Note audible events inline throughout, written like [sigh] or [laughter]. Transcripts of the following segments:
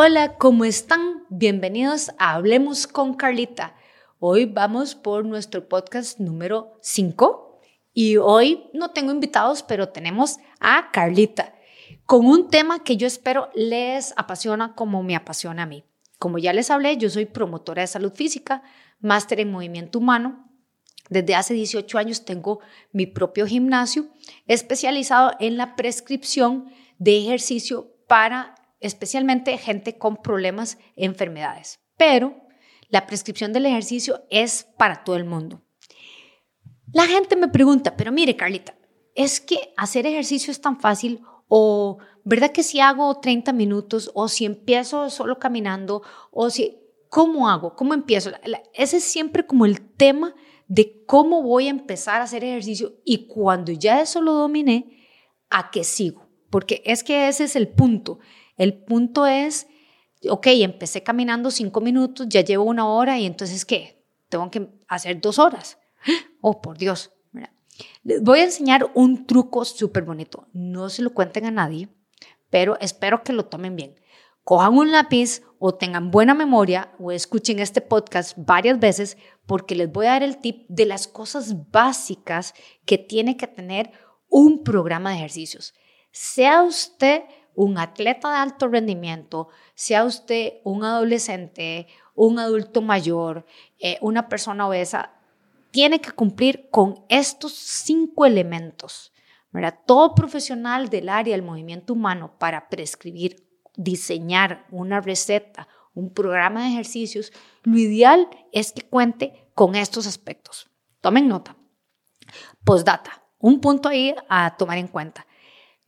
Hola, ¿cómo están? Bienvenidos a Hablemos con Carlita. Hoy vamos por nuestro podcast número 5 y hoy no tengo invitados, pero tenemos a Carlita con un tema que yo espero les apasiona como me apasiona a mí. Como ya les hablé, yo soy promotora de salud física, máster en movimiento humano. Desde hace 18 años tengo mi propio gimnasio especializado en la prescripción de ejercicio para especialmente gente con problemas, enfermedades. Pero la prescripción del ejercicio es para todo el mundo. La gente me pregunta, pero mire Carlita, ¿es que hacer ejercicio es tan fácil o verdad que si hago 30 minutos o si empiezo solo caminando o si, ¿cómo hago? ¿Cómo empiezo? Ese es siempre como el tema de cómo voy a empezar a hacer ejercicio y cuando ya eso lo dominé, ¿a qué sigo? Porque es que ese es el punto. El punto es, ok, empecé caminando cinco minutos, ya llevo una hora y entonces, ¿qué? Tengo que hacer dos horas. [gasps] Oh, por Dios. Les voy a enseñar un truco súper bonito. No se lo cuenten a nadie, pero espero que lo tomen bien. Cojan un lápiz o tengan buena memoria o escuchen este podcast varias veces porque les voy a dar el tip de las cosas básicas que tiene que tener un programa de ejercicios. Sea usted un atleta de alto rendimiento, sea usted un adolescente, un adulto mayor, eh, una persona obesa, tiene que cumplir con estos cinco elementos. Todo profesional del área del movimiento humano para prescribir, diseñar una receta, un programa de ejercicios, lo ideal es que cuente con estos aspectos. Tomen nota. Postdata, un punto ahí a tomar en cuenta.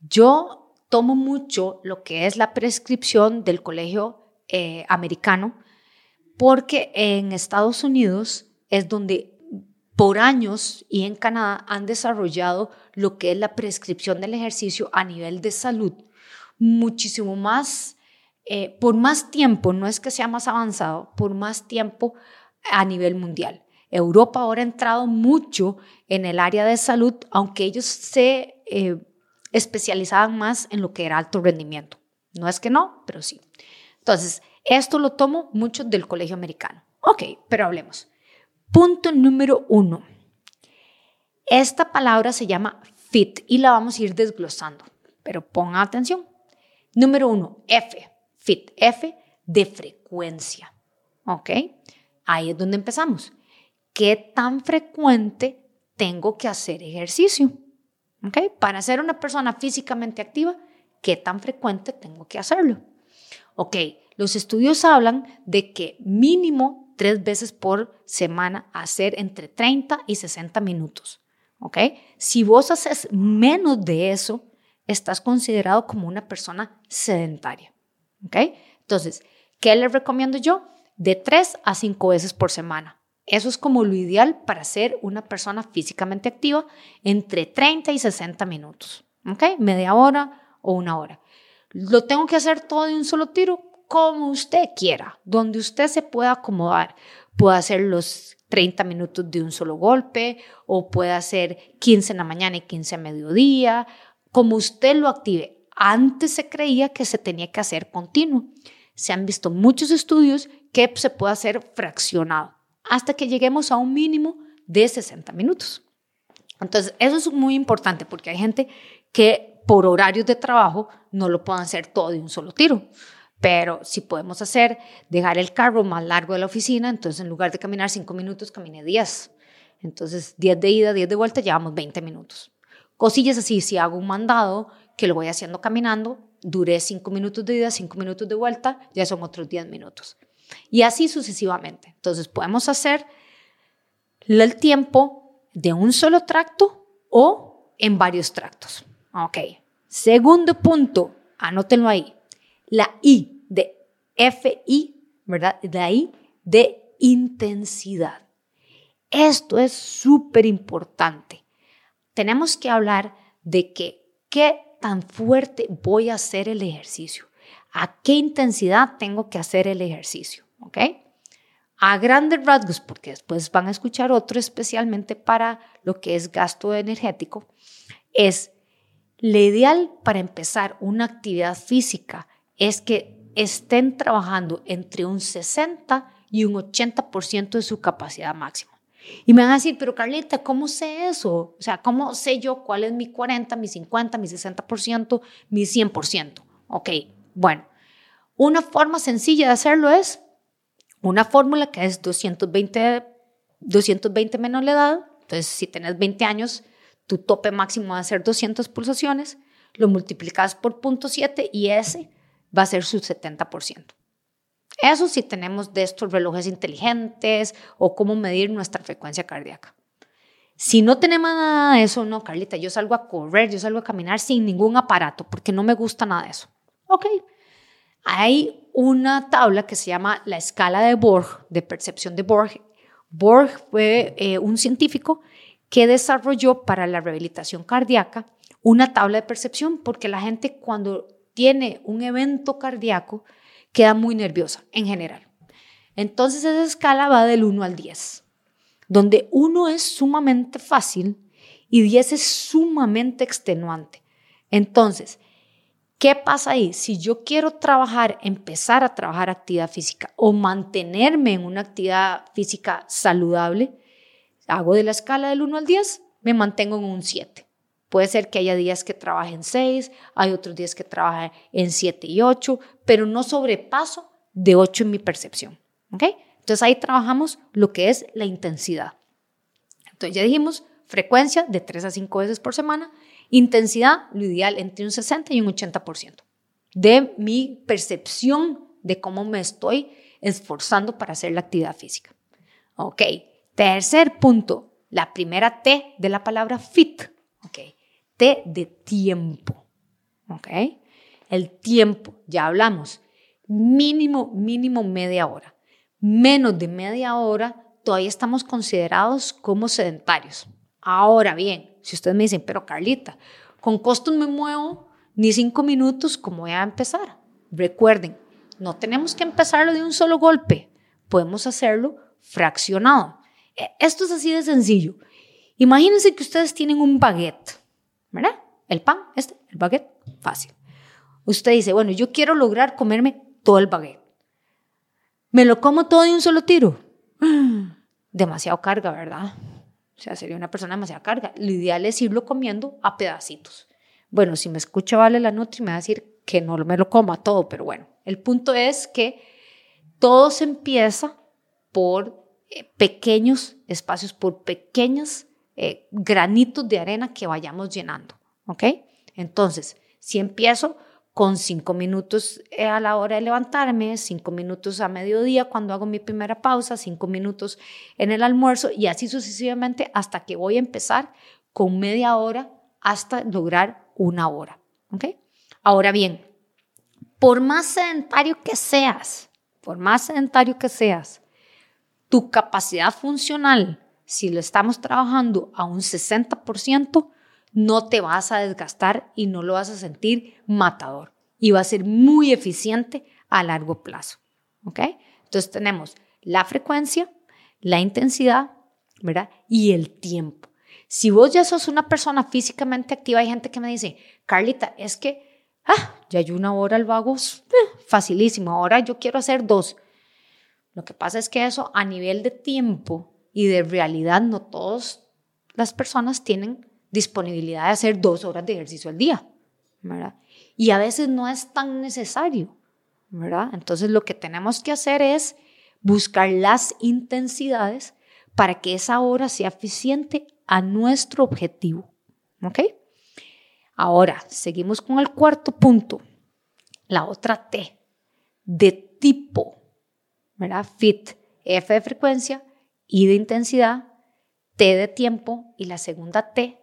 Yo tomo mucho lo que es la prescripción del colegio eh, americano, porque en Estados Unidos es donde por años y en Canadá han desarrollado lo que es la prescripción del ejercicio a nivel de salud muchísimo más, eh, por más tiempo, no es que sea más avanzado, por más tiempo a nivel mundial. Europa ahora ha entrado mucho en el área de salud, aunque ellos se eh, especializaban más en lo que era alto rendimiento. No es que no, pero sí. Entonces, esto lo tomo mucho del colegio americano. Ok, pero hablemos. Punto número uno. Esta palabra se llama fit y la vamos a ir desglosando, pero pongan atención. Número uno, F, fit, F de frecuencia. ¿Ok? Ahí es donde empezamos. ¿Qué tan frecuente tengo que hacer ejercicio? Para ser una persona físicamente activa, ¿qué tan frecuente tengo que hacerlo? Ok, los estudios hablan de que mínimo tres veces por semana hacer entre 30 y 60 minutos. ¿Ok? Si vos haces menos de eso, estás considerado como una persona sedentaria. ¿Ok? Entonces, ¿qué les recomiendo yo? De tres a cinco veces por semana. Eso es como lo ideal para ser una persona físicamente activa entre 30 y 60 minutos. ¿Ok? Media hora o una hora. Lo tengo que hacer todo de un solo tiro, como usted quiera, donde usted se pueda acomodar. Puede hacer los 30 minutos de un solo golpe o puede hacer 15 en la mañana y 15 a mediodía, como usted lo active. Antes se creía que se tenía que hacer continuo. Se han visto muchos estudios que se puede hacer fraccionado hasta que lleguemos a un mínimo de 60 minutos. Entonces, eso es muy importante porque hay gente que por horarios de trabajo no lo pueden hacer todo de un solo tiro. Pero si podemos hacer, dejar el carro más largo de la oficina, entonces en lugar de caminar 5 minutos, camine 10. Entonces, 10 de ida, 10 de vuelta, llevamos 20 minutos. Cosillas así, si hago un mandado que lo voy haciendo caminando, duré 5 minutos de ida, 5 minutos de vuelta, ya son otros 10 minutos. Y así sucesivamente. Entonces podemos hacer el tiempo de un solo tracto o en varios tractos. Ok. Segundo punto, anótenlo ahí. La I de FI, ¿verdad? La I de intensidad. Esto es súper importante. Tenemos que hablar de que qué tan fuerte voy a hacer el ejercicio a qué intensidad tengo que hacer el ejercicio, ¿ok? A grandes rasgos, porque después van a escuchar otro especialmente para lo que es gasto energético, es lo ideal para empezar una actividad física es que estén trabajando entre un 60 y un 80% de su capacidad máxima. Y me van a decir, pero Carlita, ¿cómo sé eso? O sea, ¿cómo sé yo cuál es mi 40, mi 50, mi 60%, mi 100%? Ok, bueno, una forma sencilla de hacerlo es una fórmula que es 220, 220 menos la edad. Entonces, si tenés 20 años, tu tope máximo va a ser 200 pulsaciones, lo multiplicas por 0.7 y ese va a ser su 70%. Eso si tenemos de estos relojes inteligentes o cómo medir nuestra frecuencia cardíaca. Si no tenemos nada de eso, no, Carlita, yo salgo a correr, yo salgo a caminar sin ningún aparato porque no me gusta nada de eso. Ok, hay una tabla que se llama la escala de Borg, de percepción de Borg. Borg fue eh, un científico que desarrolló para la rehabilitación cardíaca una tabla de percepción porque la gente cuando tiene un evento cardíaco queda muy nerviosa en general. Entonces esa escala va del 1 al 10, donde 1 es sumamente fácil y 10 es sumamente extenuante. Entonces, ¿qué pasa ahí? Si yo quiero trabajar, empezar a trabajar actividad física o mantenerme en una actividad física saludable, hago de la escala del 1 al 10, me mantengo en un 7. Puede ser que haya días que trabaje en 6, hay otros días que trabaje en 7 y 8, pero no sobrepaso de 8 en mi percepción. ¿Ok? Entonces ahí trabajamos lo que es la intensidad. Entonces ya dijimos frecuencia de 3 a 5 veces por semana, intensidad lo ideal entre un 60 y un 80% de mi percepción de cómo me estoy esforzando para hacer la actividad física. Ok, tercer punto, la primera T de la palabra fit. Ok, de tiempo. ¿Ok? El tiempo, ya hablamos, mínimo, mínimo media hora. Menos de media hora, todavía estamos considerados como sedentarios. Ahora bien, si ustedes me dicen, pero Carlita, con costos me muevo ni cinco minutos, ¿cómo voy a empezar? Recuerden, no tenemos que empezarlo de un solo golpe, podemos hacerlo fraccionado. E, esto es así de sencillo. Imagínense que ustedes tienen un baguette ¿verdad? El pan, este, el baguette, fácil. Usted dice, bueno, yo quiero lograr comerme todo el baguette. ¿Me lo como todo de un solo tiro? [gasps] Demasiado carga, ¿verdad? O sea, sería una persona demasiada carga. Lo ideal es irlo comiendo a pedacitos. Bueno, si me escucha Vale la Nutri, me va a decir que no me lo coma todo, pero bueno, el punto es que todo se empieza por eh, pequeños espacios, por pequeñas eh, granitos de arena que vayamos llenando, ¿ok? Entonces, si empiezo con cinco minutos eh, a la hora de levantarme, cinco minutos a mediodía cuando hago mi primera pausa, cinco minutos en el almuerzo y así sucesivamente hasta que voy a empezar con media hora hasta lograr una hora. Ahora bien, por más sedentario que seas, por más sedentario que seas, tu capacidad funcional si lo estamos trabajando a un 60%, no te vas a desgastar y no lo vas a sentir matador. Y va a ser muy eficiente a largo plazo. ¿Ok? Entonces tenemos la frecuencia, la intensidad, ¿verdad? Y el tiempo. Si vos ya sos una persona físicamente activa, hay gente que me dice, Carlita, es que ah, ya hay una hora al vago, eh, facilísimo, ahora yo quiero hacer dos. Lo que pasa es que eso a nivel de tiempo y de realidad no todas las personas tienen disponibilidad de hacer dos horas de ejercicio al día, ¿verdad? Y a veces no es tan necesario, ¿verdad? Entonces lo que tenemos que hacer es buscar las intensidades para que esa hora sea eficiente a nuestro objetivo, ¿ok? Ahora, seguimos con el cuarto punto, la otra T, de tipo, ¿verdad? Fit, F de frecuencia, I de intensidad, T de tiempo y la segunda T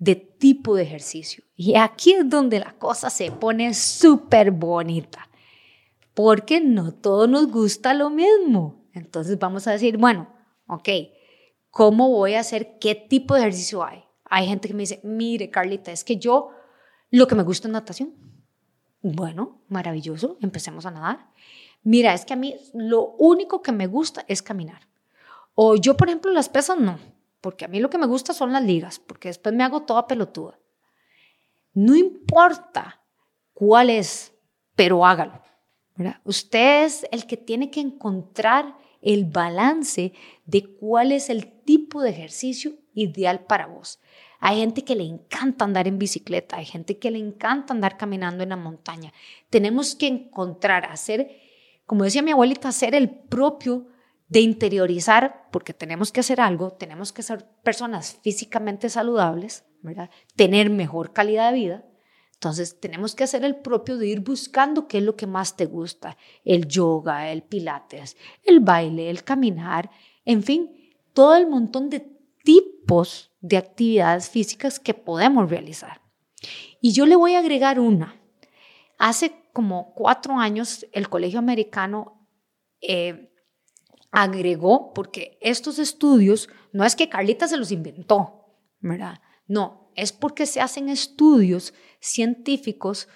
de tipo de ejercicio. Y aquí es donde la cosa se pone súper bonita, porque no todos nos gusta lo mismo. Entonces vamos a decir, bueno, ok, ¿cómo voy a hacer? ¿Qué tipo de ejercicio hay? Hay gente que me dice, mire Carlita, es que yo lo que me gusta es natación. Bueno, maravilloso, empecemos a nadar. Mira, es que a mí lo único que me gusta es caminar. O yo, por ejemplo, las pesas no, porque a mí lo que me gusta son las ligas, porque después me hago toda pelotuda. No importa cuál es, pero hágalo. Usted es el que tiene que encontrar el balance de cuál es el tipo de ejercicio ideal para vos. Hay gente que le encanta andar en bicicleta, hay gente que le encanta andar caminando en la montaña. Tenemos que encontrar, hacer, como decía mi abuelita, hacer el propio de interiorizar, porque tenemos que hacer algo, tenemos que ser personas físicamente saludables, ¿verdad? tener mejor calidad de vida. Entonces tenemos que hacer el propio de ir buscando qué es lo que más te gusta, el yoga, el pilates, el baile, el caminar, en fin, todo el montón de tipos de actividades físicas que podemos realizar. Y yo le voy a agregar una. Hace como cuatro años el Colegio Americano eh, agregó, porque estos estudios no es que Carlita se los inventó, ¿verdad? No, es porque se hacen estudios científicos,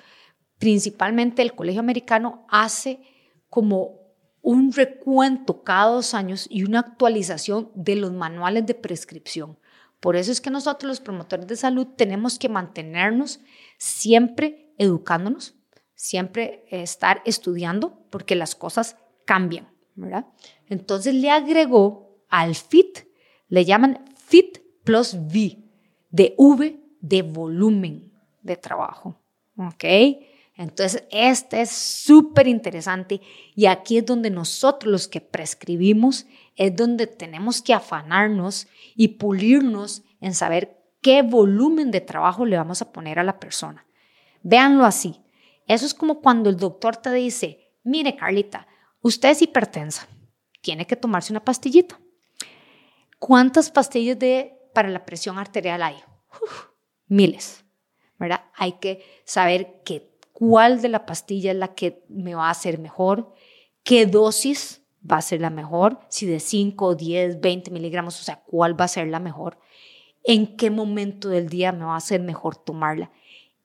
principalmente el Colegio Americano hace como un recuento cada dos años y una actualización de los manuales de prescripción. Por eso es que nosotros los promotores de salud tenemos que mantenernos siempre educándonos, siempre estar estudiando, porque las cosas cambian, ¿verdad? Entonces le agregó al FIT, le llaman FIT plus V, de V de volumen de trabajo. ¿Ok? Entonces, este es súper interesante y aquí es donde nosotros los que prescribimos, es donde tenemos que afanarnos y pulirnos en saber qué volumen de trabajo le vamos a poner a la persona. Véanlo así. Eso es como cuando el doctor te dice, mire Carlita, usted es hipertensa tiene que tomarse una pastillita. ¿Cuántas pastillas de, para la presión arterial hay? miles, ¿verdad? Hay que saber que, cuál de la pastilla es la que me va a hacer mejor, qué dosis va a ser la mejor, si de 5, 10, 20 miligramos, o sea, cuál va a ser la mejor, en qué momento del día me va a ser mejor tomarla.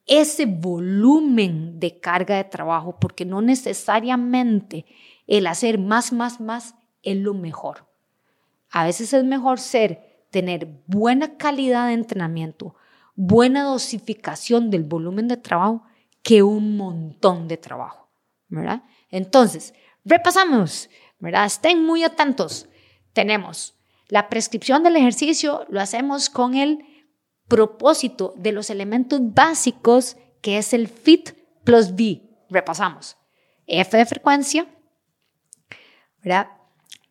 Ese volumen de carga de trabajo, porque no necesariamente el hacer más, más, más es lo mejor. A veces es mejor ser, tener buena calidad de entrenamiento, buena dosificación del volumen de trabajo que un montón de trabajo, ¿verdad? Entonces, repasamos, ¿verdad? Estén muy atentos. Tenemos la prescripción del ejercicio, lo hacemos con el propósito de los elementos básicos que es el FIT plus B. Repasamos. F de frecuencia, ¿verdad?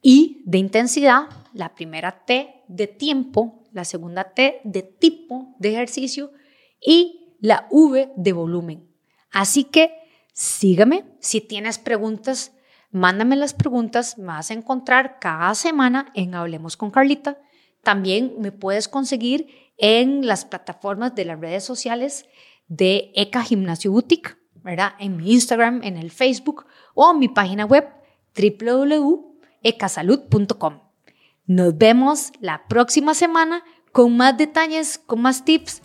Y de intensidad, la primera T de tiempo, la segunda T de tipo de ejercicio y la V de volumen. Así que sígame, si tienes preguntas, mándame las preguntas, me vas a encontrar cada semana en Hablemos con Carlita. También me puedes conseguir en las plataformas de las redes sociales de ECA Gimnasio Boutique, ¿verdad? En mi Instagram, en el Facebook o en mi página web www ecasalud.com. Nos vemos la próxima semana con más detalles, con más tips.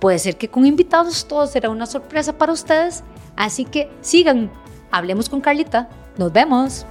Puede ser que con invitados todo será una sorpresa para ustedes, así que sigan, hablemos con Carlita. Nos vemos.